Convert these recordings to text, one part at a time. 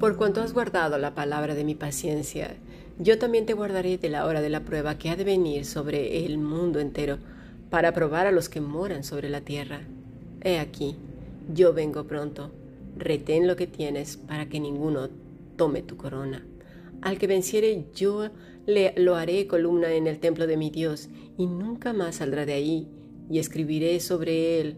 Por cuanto has guardado la palabra de mi paciencia, yo también te guardaré de la hora de la prueba que ha de venir sobre el mundo entero, para probar a los que moran sobre la tierra. He aquí, yo vengo pronto. Retén lo que tienes para que ninguno tome tu corona. Al que venciere yo le lo haré columna en el templo de mi Dios, y nunca más saldrá de ahí, y escribiré sobre él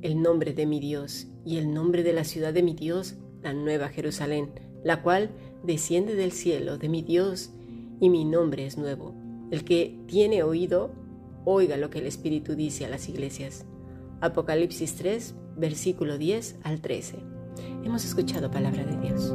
el nombre de mi Dios, y el nombre de la ciudad de mi Dios, la nueva Jerusalén, la cual desciende del cielo de mi Dios, y mi nombre es nuevo. El que tiene oído, oiga lo que el Espíritu dice a las iglesias. Apocalipsis 3, versículo 10 al 13. Hemos escuchado palabra de Dios.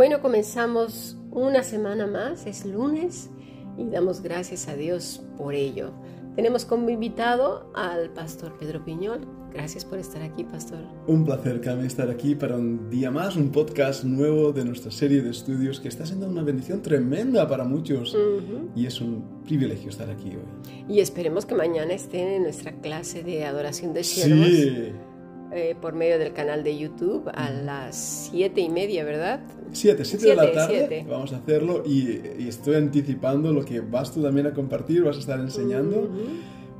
Bueno, comenzamos una semana más, es lunes y damos gracias a Dios por ello. Tenemos como invitado al pastor Pedro Piñol. Gracias por estar aquí, pastor. Un placer, Cami, estar aquí para un día más, un podcast nuevo de nuestra serie de estudios que está siendo una bendición tremenda para muchos y es un privilegio estar aquí hoy. Y esperemos que mañana estén en nuestra clase de adoración de siervos. Sí. Eh, por medio del canal de YouTube a las siete y media, ¿verdad? Siete, siete, de la tarde vamos a hacerlo y, estoy anticipando lo que vas tú también a compartir, vas a estar enseñando,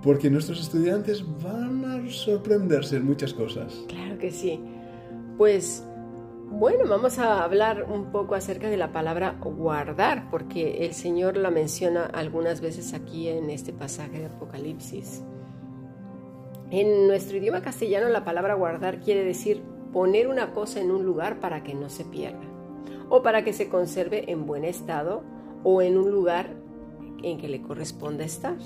porque nuestros estudiantes van a sorprenderse en muchas cosas. Claro que sí. Pues bueno, vamos a hablar un poco acerca de la palabra guardar, porque el Señor la menciona algunas veces aquí en este pasaje de Apocalipsis. En nuestro idioma castellano la palabra guardar quiere decir poner una cosa en un lugar para que no se pierda o para que se conserve en buen estado o en un lugar en que le corresponda estar.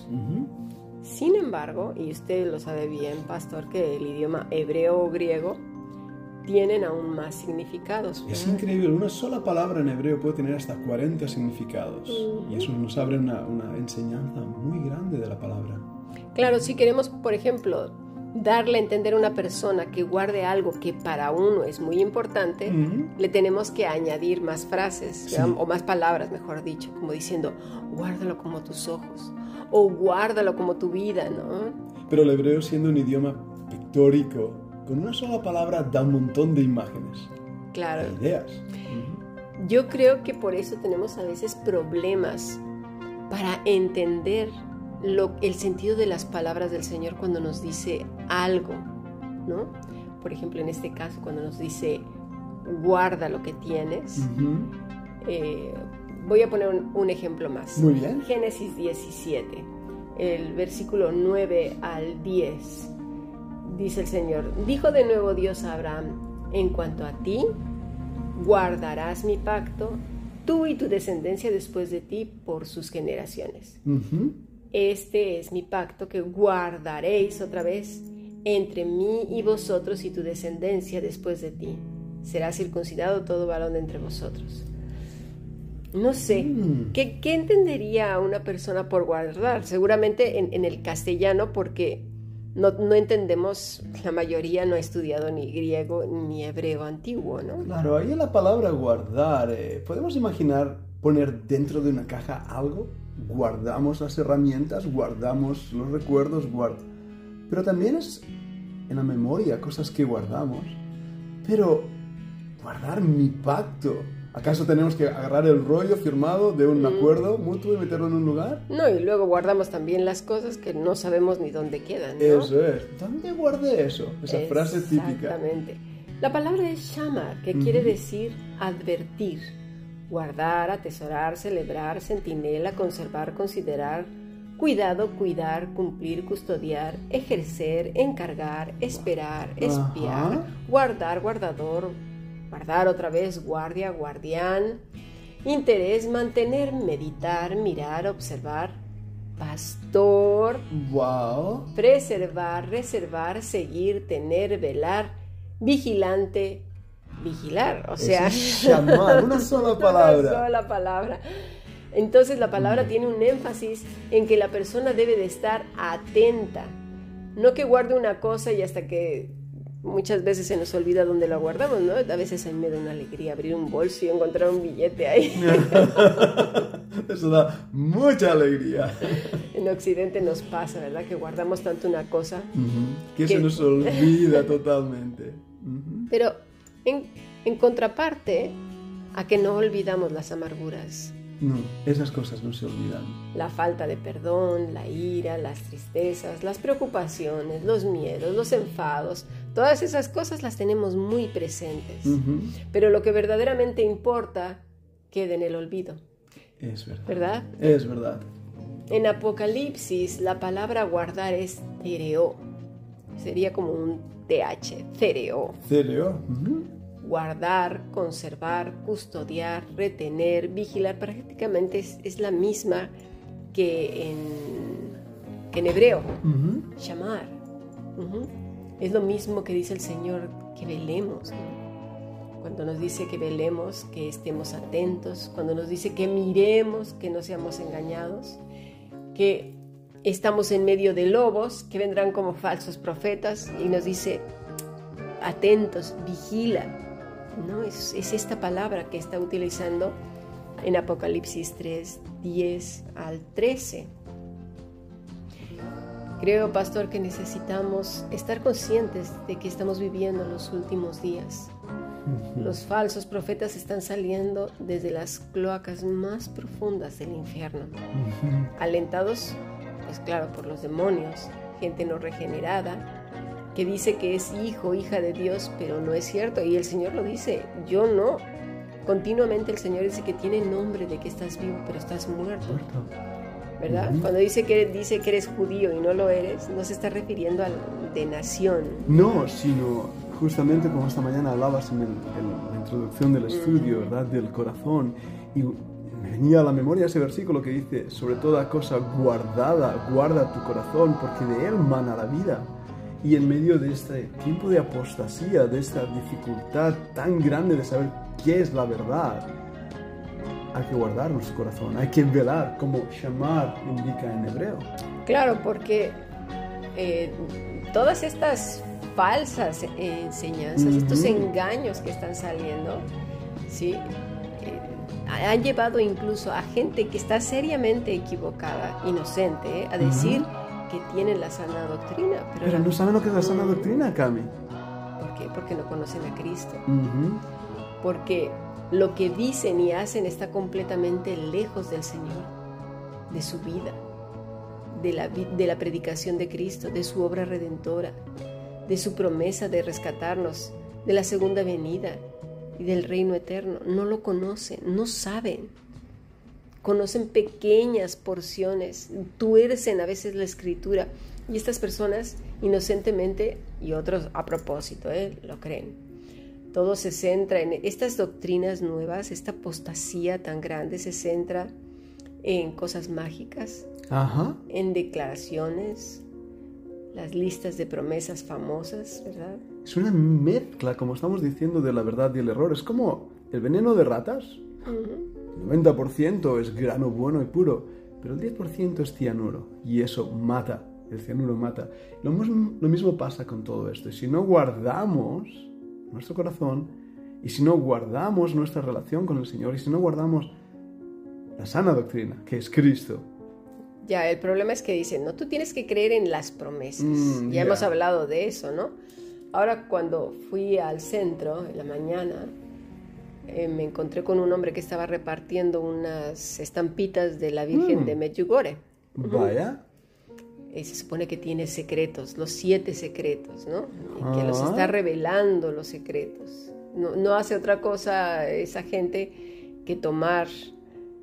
Sin embargo, y usted lo sabe bien, pastor, que el idioma hebreo o griego tienen aún más significados. Es increíble, una sola palabra en hebreo puede tener hasta 40 significados. Y eso nos abre una, una enseñanza muy grande de la palabra. Claro, si queremos, por ejemplo, darle a entender a una persona que guarde algo que para uno es muy importante, le tenemos que añadir más frases o más palabras, mejor dicho, como diciendo, guárdalo como tus ojos o guárdalo como tu vida, ¿no? Pero el hebreo siendo un idioma pictórico, con una sola palabra da un montón de imágenes. Claro. De ideas. Yo creo que por eso tenemos a veces problemas para entender el sentido de las palabras del Señor cuando nos dice algo, ¿no? Por ejemplo, en este caso, cuando nos dice, guarda lo que tienes. Eh, voy a poner un, ejemplo más. Muy bien. Génesis 17, el versículo 9 al 10. Dice el Señor, dijo de nuevo Dios a Abraham, en cuanto a ti, guardarás mi pacto, tú y tu descendencia después de ti por sus generaciones. Este es mi pacto que guardaréis otra vez entre mí y vosotros y tu descendencia después de ti. Será circuncidado todo varón entre vosotros. No sé, mm. ¿qué, entendería una persona por guardar? Seguramente en, el castellano porque no, entendemos, la mayoría no ha estudiado ni griego ni hebreo antiguo, ¿no? Claro, ahí la palabra guardar, eh, podemos imaginar poner dentro de una caja algo guardamos las herramientas, guardamos los recuerdos, pero también es en la memoria cosas que guardamos. Pero guardar mi pacto. ¿Acaso tenemos que agarrar el rollo firmado de un mm. acuerdo mutuo y meterlo en un lugar? No, y luego guardamos también las cosas que no sabemos ni dónde quedan. Eso es. ¿Dónde guardé eso? Esa frase típica. Exactamente. La palabra es shamar, que quiere decir advertir guardar, atesorar, celebrar, centinela, conservar, considerar, Cuidado, cuidar, cumplir, custodiar, ejercer, encargar, esperar, espiar, Ajá. guardar, guardador, guardar otra vez, guardia, guardián, interés, mantener, meditar, mirar, observar, pastor, Wow. preservar, reservar, seguir, tener, velar, vigilante, vigilar, o sea, es llamar, una sola palabra. una sola palabra. Entonces la palabra tiene un énfasis en que la persona debe de estar atenta, no que guarde una cosa y hasta que muchas veces se nos olvida dónde la guardamos, ¿no? A veces a mí me da una alegría abrir un bolso y encontrar un billete ahí. Eso da mucha alegría. en Occidente nos pasa, ¿verdad? Que guardamos tanto una cosa. Ujú, Que Que- se nos olvida totalmente. Ujú. Pero en, en contraparte a que no olvidamos las amarguras, No, esas cosas no se olvidan. la falta de perdón, la ira, las tristezas, las preocupaciones, los miedos, los enfados, todas esas cosas las tenemos muy presentes. Pero lo que verdaderamente importa queda en el olvido, Es verdad. ¿verdad? Es verdad. En Apocalipsis la palabra guardar es tereo. Sería como un TH, tereo. Ujú. Guardar, conservar, custodiar, retener, vigilar, prácticamente es, es la misma que en, que en hebreo. Llamar. Es lo mismo que dice el Señor que velemos. ¿no? Cuando nos dice que velemos, que estemos atentos. Cuando nos dice que miremos, que no seamos engañados. Que estamos en medio de lobos que vendrán como falsos profetas. Y nos dice, atentos, vigila. ¿no? Es, es esta palabra que está utilizando en Apocalipsis 3, 10 al 13. Creo, pastor, que necesitamos estar conscientes de que estamos viviendo los últimos días. Los falsos profetas están saliendo desde las cloacas más profundas del infierno, alentados, pues claro, por los demonios, gente no regenerada, que dice que es hijo, hija de Dios, pero no es cierto. Y el Señor lo dice, yo no. Continuamente el Señor dice que tiene nombre de que estás vivo, pero estás muerto. Muerto. ¿Verdad? Ujú. Cuando dice que, dice que eres judío y no lo eres, no se está refiriendo a la- de nación. No, sino justamente como esta mañana hablabas en, el- en la introducción del estudio, ¿verdad? Del corazón. Y me venía a la memoria ese versículo que dice, sobre toda cosa guardada, guarda tu corazón, porque de él mana la vida. Y en medio de este tiempo de apostasía, de esta dificultad tan grande de saber qué es la verdad, hay que guardar nuestro corazón, hay que velar, como shamar indica en hebreo. Claro, porque eh, todas estas falsas enseñanzas, estos engaños que están saliendo, ¿sí? Eh, han llevado incluso a gente que está seriamente equivocada, inocente, ¿eh? a decir que tienen la sana doctrina. Pero, Pero no saben lo que es la sana doctrina, Cami. ¿Por qué? Porque no conocen a Cristo. Porque lo que dicen y hacen está completamente lejos del Señor, de su vida, de la, predicación de Cristo, de su obra redentora, de su promesa de rescatarnos, de la segunda venida y del reino eterno. No lo conocen, no saben. Conocen pequeñas porciones, tuercen a veces la escritura y estas personas inocentemente y otros a propósito ¿eh? lo creen. Todo se centra en estas doctrinas nuevas, esta apostasía tan grande se centra en cosas mágicas, Ajá. en declaraciones, las listas de promesas famosas, ¿verdad? Es una mezcla, como estamos diciendo, de la verdad y el error. Es como el veneno de ratas. Ujú. El 90% es grano bueno y puro, pero el 10% es cianuro. Y eso mata. El cianuro mata. Lo, mis- lo mismo pasa con todo esto. Si no guardamos nuestro corazón, y si no guardamos nuestra relación con el Señor, y si no guardamos la sana doctrina, que es Cristo, Ya, el problema es que dicen, no, tú tienes que creer en las promesas. Mm, ya hemos hablado de eso, ¿no? Ahora cuando fui al centro en la mañana, eh, me encontré con un hombre que estaba repartiendo unas estampitas de la Virgen Mm. de Medjugorje. vaya, Eh, se supone que tiene secretos, los siete secretos, ¿no? Y que los Ah. está revelando los secretos. No, no hace otra cosa esa gente que tomar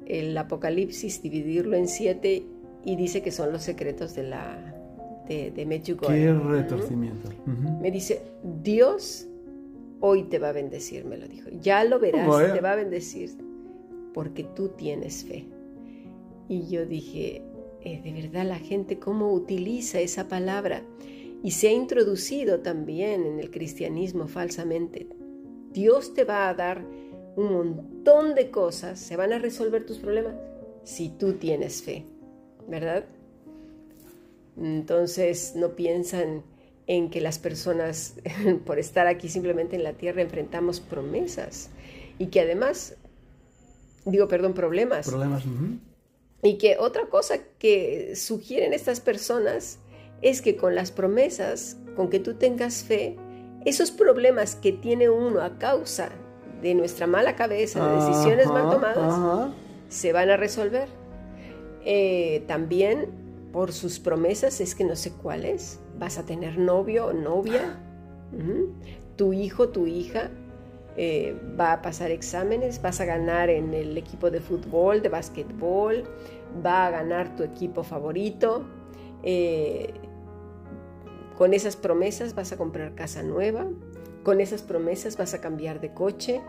el Apocalipsis, dividirlo en siete y dice que son los secretos de la de, de Qué retorcimiento. Me dice, Dios hoy te va a bendecir, me lo dijo. Ya lo verás, te va a bendecir porque tú tienes fe. Y yo dije, de verdad la gente cómo utiliza esa palabra y se ha introducido también en el cristianismo falsamente. Dios te va a dar un montón de cosas, se van a resolver tus problemas si tú tienes fe, ¿verdad? Entonces no piensan en que las personas, por estar aquí simplemente en la tierra, enfrentamos promesas y que además, digo, perdón, problemas. Problemas. Y que otra cosa que sugieren estas personas es que con las promesas, con que tú tengas fe, esos problemas que tiene uno a causa de nuestra mala cabeza, de decisiones mal tomadas, se van a resolver. Eh, también por sus promesas, es que no sé cuál es, vas a tener novio o novia, tu hijo, tu hija eh, va a pasar exámenes, vas a ganar en el equipo de fútbol, de básquetbol, va a ganar tu equipo favorito. Eh, con esas promesas vas a comprar casa nueva, con esas promesas vas a cambiar de coche,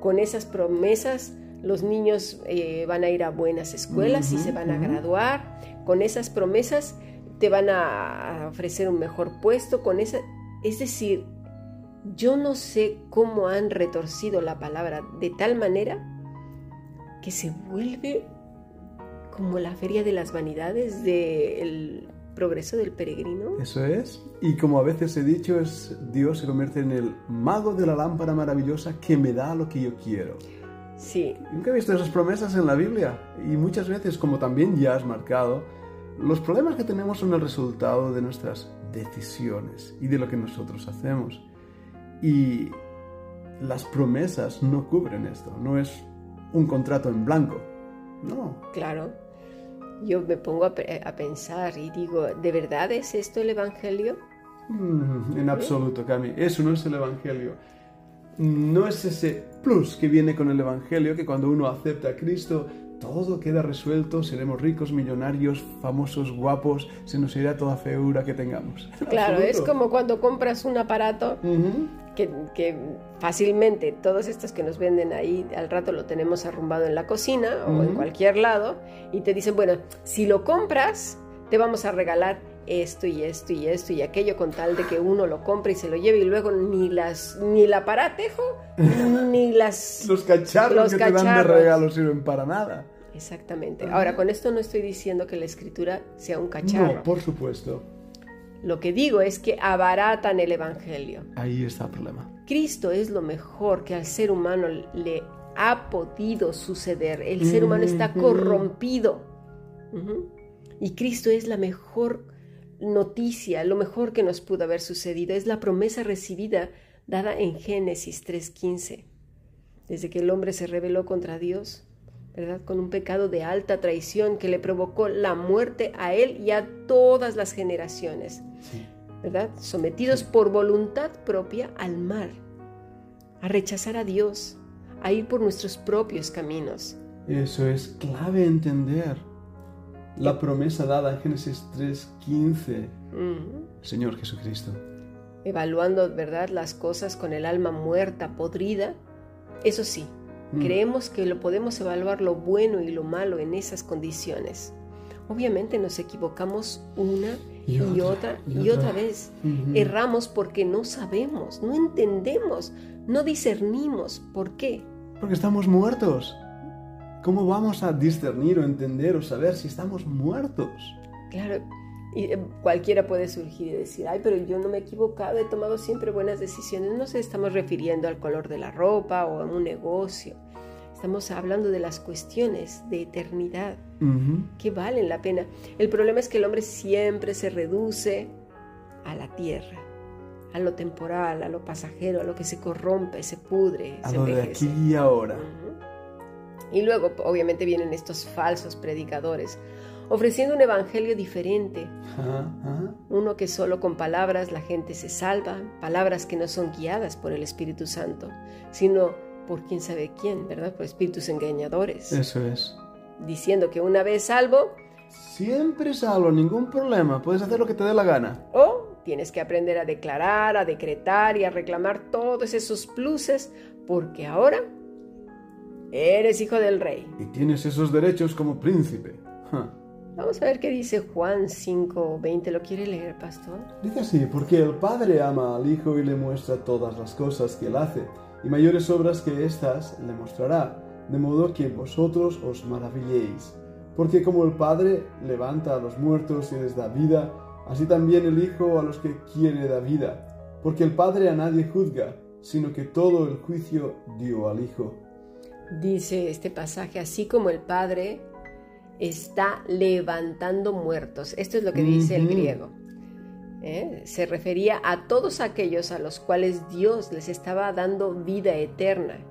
con esas promesas los niños eh, van a ir a buenas escuelas y se van a graduar, con esas promesas te van a ofrecer un mejor puesto, con esa, es decir, yo no sé cómo han retorcido la palabra de tal manera que se vuelve como la feria de las vanidades del progreso del peregrino. Eso es. Y como a veces he dicho, es Dios se convierte en el mago de la lámpara maravillosa que me da lo que yo quiero. Sí. Nunca he visto esas promesas en la Biblia. Y muchas veces, como también ya has marcado, los problemas que tenemos son el resultado de nuestras decisiones y de lo que nosotros hacemos. Y las promesas no cubren esto, no es un contrato en blanco. No. Claro. Yo me pongo a, pensar y digo, ¿de verdad es esto el Evangelio? Mm, en absoluto, Cami. Eso no es el Evangelio no es ese plus que viene con el Evangelio, que cuando uno acepta a Cristo, todo queda resuelto, seremos ricos, millonarios, famosos, guapos, se nos irá toda feura que tengamos. Claro, es como cuando compras un aparato que, fácilmente todos estos que nos venden ahí al rato lo tenemos arrumbado en la cocina o en cualquier lado y te dicen, bueno, si lo compras, te vamos a regalar esto y esto y esto y aquello con tal de que uno lo compre y se lo lleve y luego ni las ni el aparatejo ni las los cacharros que te dan de regalo sirven para nada. Exactamente. Ahora, con esto no estoy diciendo que la escritura sea un cacharro. No, por supuesto. Lo que digo es que abaratan el evangelio. Ahí está el problema. Cristo es lo mejor que al ser humano le ha podido suceder. El ser humano está corrompido. Y Cristo es la mejor noticia, lo mejor que nos pudo haber sucedido, es la promesa recibida dada en Génesis 3.15. Desde que el hombre se rebeló contra Dios, ¿verdad? Con un pecado de alta traición que le provocó la muerte a él y a todas las generaciones, ¿verdad? Sometidos por voluntad propia al mal, a rechazar a Dios, a ir por nuestros propios caminos. Eso es clave entender la promesa dada en Génesis 3:15, Señor Jesucristo. Evaluando, ¿verdad?, las cosas con el alma muerta, podrida. Eso sí, mm. creemos que lo podemos evaluar lo bueno y lo malo en esas condiciones. Obviamente nos equivocamos una y, otra, y otra, vez. Erramos porque no sabemos, no entendemos, no discernimos. ¿Por qué? Porque estamos muertos. ¿Cómo vamos a discernir o entender o saber si estamos muertos? Claro, y eh, cualquiera puede surgir y decir, ay, pero yo no me he equivocado, he tomado siempre buenas decisiones. No nos estamos refiriendo al color de la ropa o a un negocio. Estamos hablando de las cuestiones de eternidad que valen la pena. El problema es que el hombre siempre se reduce a la tierra, a lo temporal, a lo pasajero, a lo que se corrompe, se pudre. A lo de aquí y ahora. Y luego, obviamente, vienen estos falsos predicadores ofreciendo un evangelio diferente. Uno que solo con palabras la gente se salva, palabras que no son guiadas por el Espíritu Santo, sino por quién sabe quién, ¿verdad? Por espíritus engañadores. Eso es. Diciendo que una vez salvo, Siempre salvo, ningún problema. Puedes hacer lo que te dé la gana. O tienes que aprender a declarar, a decretar y a reclamar todos esos pluses porque ahora eres hijo del rey. Y tienes esos derechos como príncipe. Vamos a ver qué dice Juan 5:20. ¿Lo quiere leer, pastor? Dice así, porque el Padre ama al Hijo y le muestra todas las cosas que él hace, y mayores obras que éstas le mostrará, de modo que vosotros os maravilléis. Porque como el Padre levanta a los muertos y les da vida, así también el Hijo a los que quiere da vida. Porque el Padre a nadie juzga, sino que todo el juicio dio al Hijo. Dice este pasaje, así como el Padre está levantando muertos. Esto es lo que dice el griego. ¿eh? Se refería a todos aquellos a los cuales Dios les estaba dando vida eterna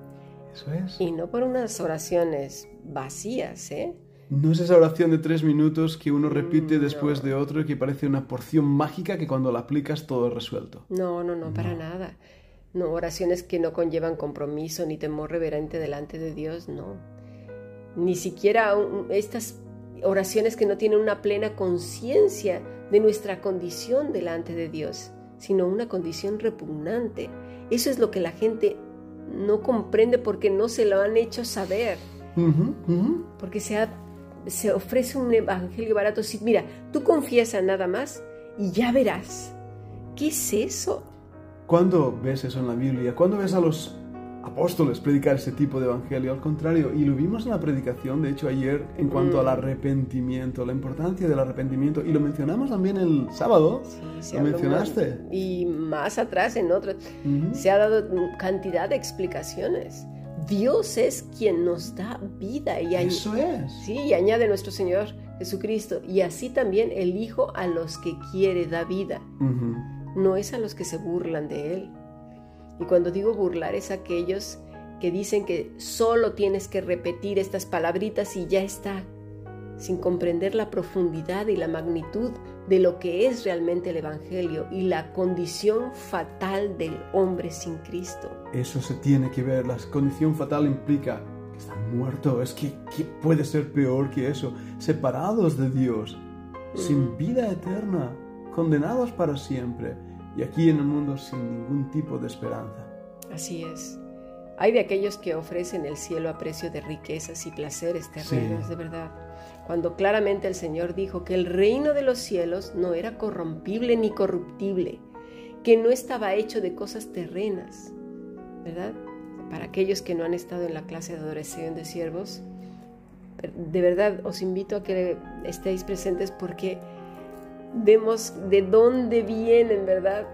Eso es. y no por unas oraciones vacías, ¿eh? No es esa oración de tres minutos que uno repite Mm, después no. de otro y que parece una porción mágica que cuando la aplicas todo es resuelto. No, no, no, para nada. No, oraciones que no conllevan compromiso ni temor reverente delante de Dios, no. Ni siquiera estas oraciones que no tienen una plena conciencia de nuestra condición delante de Dios, sino una condición repugnante. Eso es lo que la gente no comprende porque no se lo han hecho saber, porque se, ha- se ofrece un evangelio barato. Sí, mira, tú confiesa nada más y ya verás. ¿Qué es eso? ¿Cuándo ves eso en la Biblia? ¿Cuándo ves a los apóstoles predicar ese tipo de evangelio? Al contrario, y lo vimos en la predicación, de hecho, ayer, en cuanto al arrepentimiento, la importancia del arrepentimiento, y lo mencionamos también el sábado. Sí, ¿Lo mencionaste? Y más atrás, en otro, Ujú. se ha dado cantidad de explicaciones. Dios es quien nos da vida y, Eso es. sí, y añade nuestro Señor Jesucristo. Y así también el Hijo a los que quiere da vida. No es a los que se burlan de Él. Y cuando digo burlar es aquellos que dicen que solo tienes que repetir estas palabritas y ya está, sin comprender la profundidad y la magnitud de lo que es realmente el Evangelio y la condición fatal del hombre sin Cristo. Eso se tiene que ver. La condición fatal implica que están muertos. Es que ¿qué puede ser peor que eso? Separados de Dios, sin vida eterna, condenados para siempre, y aquí en el mundo sin ningún tipo de esperanza. Así es. Hay de aquellos que ofrecen el cielo a precio de riquezas y placeres terrenos, Sí. de verdad. Cuando claramente el Señor dijo que el reino de los cielos no era corrompible ni corruptible, que no estaba hecho de cosas terrenas, ¿verdad? Para aquellos que no han estado en la clase de adoración de siervos, de verdad os invito a que estéis presentes porque vemos de dónde vienen, ¿verdad?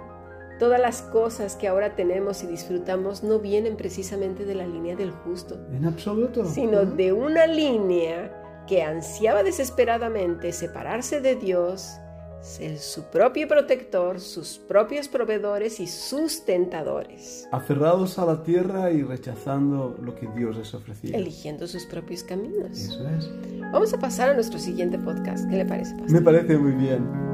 Todas las cosas que ahora tenemos y disfrutamos no vienen precisamente de la línea del justo, En absoluto. sino Ujú. de una línea que ansiaba desesperadamente separarse de Dios, ser su propio protector, sus propios proveedores y sustentadores, Aferrados a la tierra y rechazando lo que Dios les ofrecía. eligiendo sus propios caminos. Eso es. Vamos a pasar a nuestro siguiente podcast. ¿Qué le parece, pastor? Me parece muy bien.